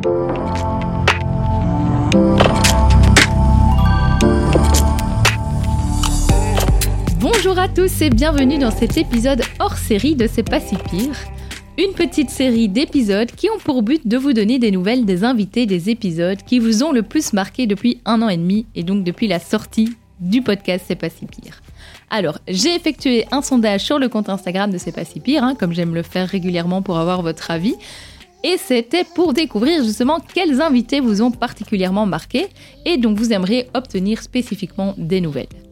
Bonjour à tous et bienvenue dans cet épisode hors série de C'est pas si pire. Une petite série d'épisodes qui ont pour but de vous donner des nouvelles des invités des épisodes qui vous ont le plus marqué depuis un an et demi et donc depuis la sortie du podcast C'est pas si pire. Alors, j'ai effectué un sondage sur le compte Instagram de C'est pas si pire, hein, comme j'aime le faire régulièrement pour avoir votre avis. Et c'était pour découvrir justement quels invités vous ont particulièrement marqué et dont vous aimeriez obtenir spécifiquement des nouvelles.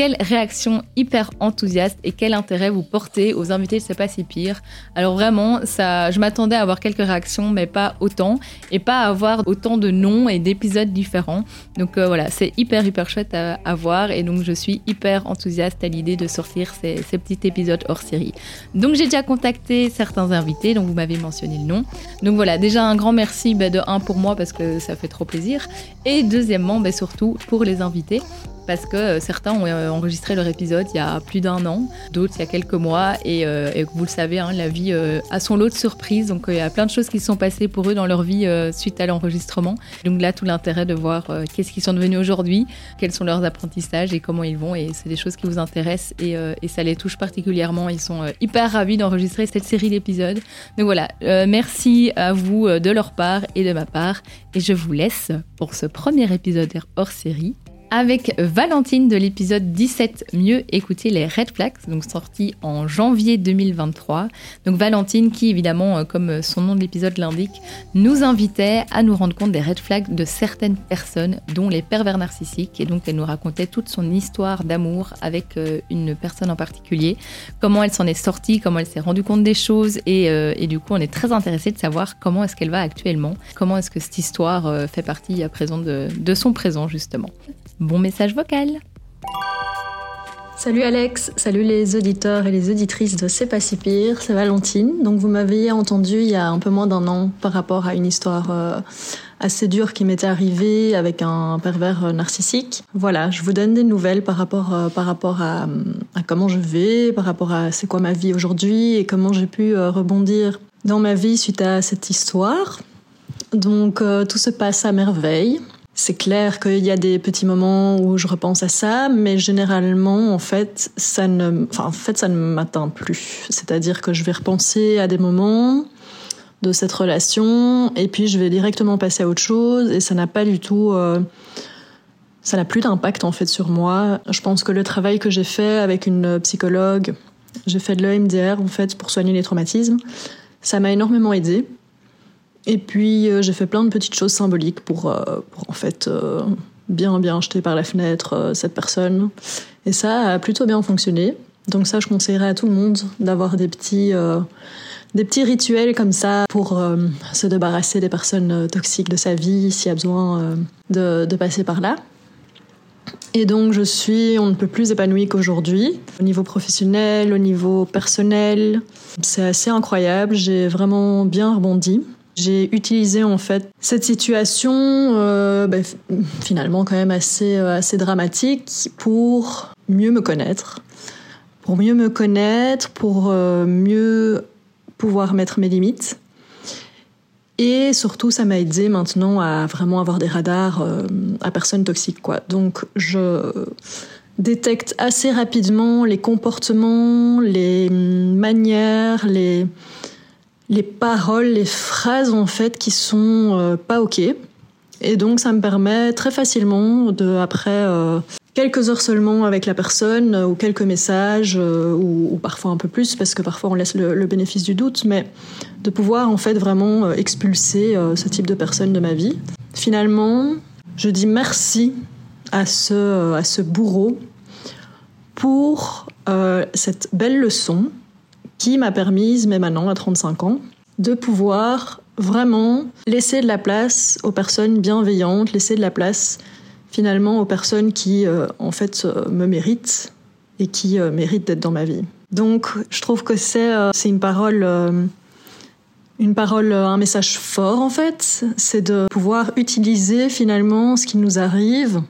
Quelle réaction hyper enthousiaste et quel intérêt vous portez aux invités de C'est pas si pire? Alors vraiment, je m'attendais à avoir quelques réactions, mais pas autant, et pas à avoir autant de noms et d'épisodes différents. Donc euh, voilà, c'est hyper hyper chouette à, voir, et donc je suis hyper enthousiaste à l'idée de sortir ces, ces, petits épisodes hors série. Donc j'ai déjà contacté certains invités, donc vous m'avez mentionné le nom. Donc voilà, déjà un grand merci bah, de un pour moi parce que ça fait trop plaisir, et deuxièmement, bah, surtout pour les invités parce que euh, certains ont euh, enregistré leur épisode il y a plus d'un an, d'autres il y a quelques mois, et, euh, vous le savez, hein, la vie a son lot de surprises, donc il y a plein de choses qui se sont passées pour eux dans leur vie suite à l'enregistrement. Donc là, tout l'intérêt de voir qu'est-ce qu'ils sont devenus aujourd'hui, quels sont leurs apprentissages et comment ils vont, et c'est des choses qui vous intéressent et, ça les touche particulièrement. Ils sont hyper ravis d'enregistrer cette série d'épisodes. Donc voilà, merci à vous de leur part et de ma part, et je vous laisse pour ce premier épisode hors série avec Valentine de l'épisode 17 Mieux écouter les red flags, donc sorti en janvier 2023. Donc Valentine qui évidemment, euh, comme son nom de l'épisode l'indique, nous invitait à nous rendre compte des red flags de certaines personnes, dont les pervers narcissiques. Et donc elle nous racontait toute son histoire d'amour avec euh, une personne en particulier, comment elle s'en est sortie, comment elle s'est rendue compte des choses. Et, euh, du coup, on est très intéressé de savoir comment est-ce qu'elle va actuellement, comment est-ce que cette histoire fait partie à présent de son présent justement. Bon message vocal. Salut Alex, salut les auditeurs et les auditrices de C'est pas si pire, c'est Valentine. Donc vous m'aviez entendu il y a un peu moins d'un an par rapport à une histoire euh, assez dure qui m'était arrivée avec un pervers narcissique. Voilà, je vous donne des nouvelles par rapport, euh, par rapport à, comment je vais, par rapport à c'est quoi ma vie aujourd'hui et comment j'ai pu euh, rebondir dans ma vie suite à cette histoire. Donc euh, tout se passe à merveille. C'est clair qu'il y a des petits moments où je repense à ça, mais généralement, en fait, ça ne, en fait, ça ne m'atteint plus. C'est-à-dire que je vais repenser à des moments de cette relation, et puis je vais directement passer à autre chose, et ça n'a pas du tout, euh, ça n'a plus d'impact en fait sur moi. Je pense que le travail que j'ai fait avec une psychologue, j'ai fait de l'EMDR en fait pour soigner les traumatismes, ça m'a énormément aidé. Et puis euh, j'ai fait plein de petites choses symboliques pour, euh, pour en fait euh, bien bien jeter par la fenêtre cette personne. Et ça a plutôt bien fonctionné. Donc ça, je conseillerais à tout le monde d'avoir des petits des petits rituels comme ça pour se débarrasser des personnes toxiques de sa vie s'il y a besoin de, de passer par là. Et donc je suis, on ne peut plus épanouie qu'aujourd'hui, au niveau professionnel, au niveau personnel. C'est assez incroyable, j'ai vraiment bien rebondi. J'ai utilisé en fait cette situation euh, bah, finalement quand même assez, euh, assez dramatique pour mieux me connaître. Pour mieux me connaître, pour euh, mieux pouvoir mettre mes limites. Et surtout, ça m'a aidé maintenant à vraiment avoir des radars à personnes toxiques. Quoi. Donc, je détecte assez rapidement les comportements, les manières, les, les paroles, les phrases en fait qui sont euh, pas ok. Et donc ça me permet très facilement de après euh, quelques heures seulement avec la personne euh, ou quelques messages ou, parfois un peu plus parce que parfois on laisse le, le, bénéfice du doute, mais de pouvoir en fait vraiment expulser ce type de personne de ma vie. Finalement, je dis merci à ce, à ce bourreau pour cette belle leçon qui m'a permise, même maintenant à 35 ans, de pouvoir vraiment laisser de la place aux personnes bienveillantes, laisser de la place finalement aux personnes qui euh, en fait euh, me méritent et qui euh, méritent d'être dans ma vie. Donc je trouve que c'est une parole une parole un message fort en fait, c'est de pouvoir utiliser finalement ce qui nous arrive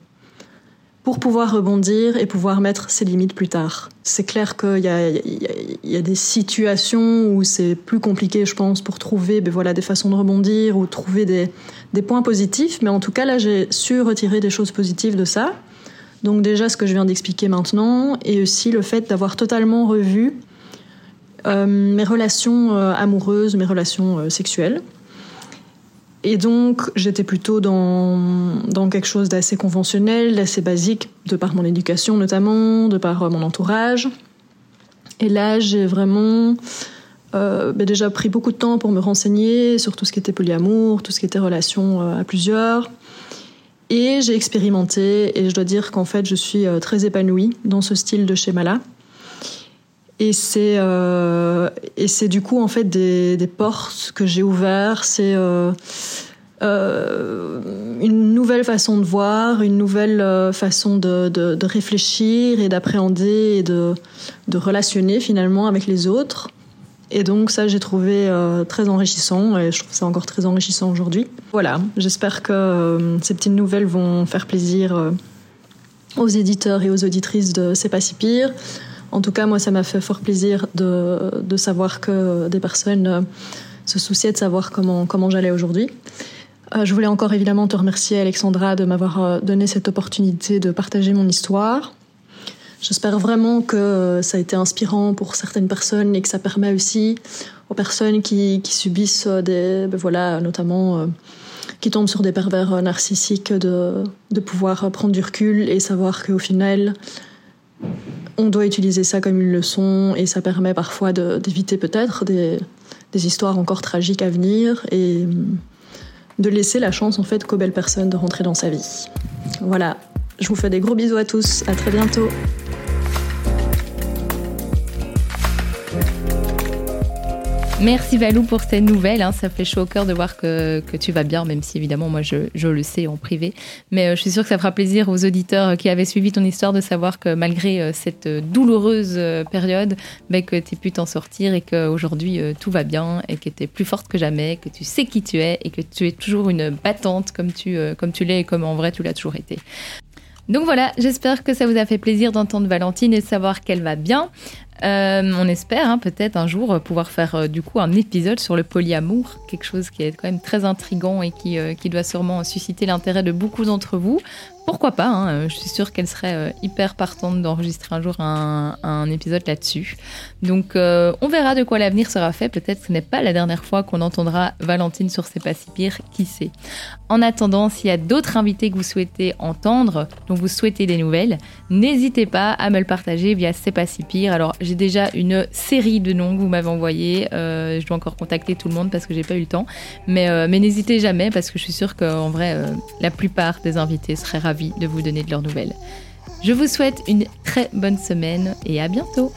pour pouvoir rebondir et pouvoir mettre ses limites plus tard. C'est clair qu'il y, y, a des situations où c'est plus compliqué, je pense, pour trouver ben des façons de rebondir ou trouver des, des points positifs. Mais en tout cas, là, j'ai su retirer des choses positives de ça. Donc déjà, ce que je viens d'expliquer maintenant, et aussi le fait d'avoir totalement revu euh, mes relations euh, amoureuses, mes relations euh, sexuelles. Et donc, j'étais plutôt dans, dans quelque chose d'assez conventionnel, d'assez basique, de par mon éducation notamment, de par mon entourage. Et là, j'ai vraiment euh, ben déjà pris beaucoup de temps pour me renseigner sur tout ce qui était polyamour, tout ce qui était relation à plusieurs. Et j'ai expérimenté, et je dois dire qu'en fait, je suis très épanouie dans ce style de schéma-là. Et c'est euh, et c'est du coup en fait des, des portes que j'ai ouvertes. C'est euh, euh, une nouvelle façon de voir, une nouvelle façon de, de, réfléchir et d'appréhender et de, de relationner finalement avec les autres. Et donc ça, j'ai trouvé très enrichissant et je trouve ça encore très enrichissant aujourd'hui. Voilà, j'espère que ces petites nouvelles vont faire plaisir aux éditeurs et aux auditrices de C'est pas si pire. En tout cas, moi, ça m'a fait fort plaisir de, de, savoir que des personnes euh, se souciaient de savoir comment, comment j'allais aujourd'hui. Euh, je voulais encore évidemment te remercier, Alexandra, de m'avoir euh, donné cette opportunité de partager mon histoire. J'espère vraiment que ça a été inspirant pour certaines personnes et que ça permet aussi aux personnes qui, qui subissent des, ben voilà, notamment qui tombent sur des pervers narcissiques, de, de pouvoir prendre du recul et savoir qu'au final, on doit utiliser ça comme une leçon et ça permet parfois d'éviter peut-être des, histoires encore tragiques à venir et de laisser la chance en fait qu'aux belles personnes de rentrer dans sa vie. Voilà, je vous fais des gros bisous à tous, à très bientôt. Merci Valou pour ces nouvelles. Hein. Ça fait chaud au cœur de voir que, tu vas bien, même si évidemment moi je, le sais en privé. Mais euh, je suis sûre que ça fera plaisir aux auditeurs qui avaient suivi ton histoire de savoir que malgré euh, cette douloureuse euh, période, ben, que tu pu t'en sortir et qu'aujourd'hui euh, tout va bien et que tu es plus forte que jamais, que tu sais qui tu es et que tu es toujours une battante comme tu, euh, comme tu l'es et comme en vrai tu l'as toujours été. Donc voilà, j'espère que ça vous a fait plaisir d'entendre Valentine et de savoir qu'elle va bien. Euh, on espère hein, peut-être un jour pouvoir faire euh, du coup un épisode sur le polyamour, quelque chose qui est quand même très intrigant et euh, qui doit sûrement susciter l'intérêt de beaucoup d'entre vous. Pourquoi pas hein, Je suis sûre qu'elle serait euh, hyper partante d'enregistrer un jour un, épisode là-dessus. Donc euh, on verra de quoi l'avenir sera fait. Peut-être que ce n'est pas la dernière fois qu'on entendra Valentine sur C'est pas si pire, qui sait. En attendant, s'il y a d'autres invités que vous souhaitez entendre, dont vous souhaitez des nouvelles, n'hésitez pas à me le partager via C'est pas si pire. Alors j'ai déjà une série de noms que vous m'avez envoyés. Euh, je dois encore contacter tout le monde parce que j'ai pas eu le temps. Mais, mais n'hésitez jamais parce que je suis sûre qu'en vrai, la plupart des invités seraient ravis de vous donner de leurs nouvelles. Je vous souhaite une très bonne semaine et à bientôt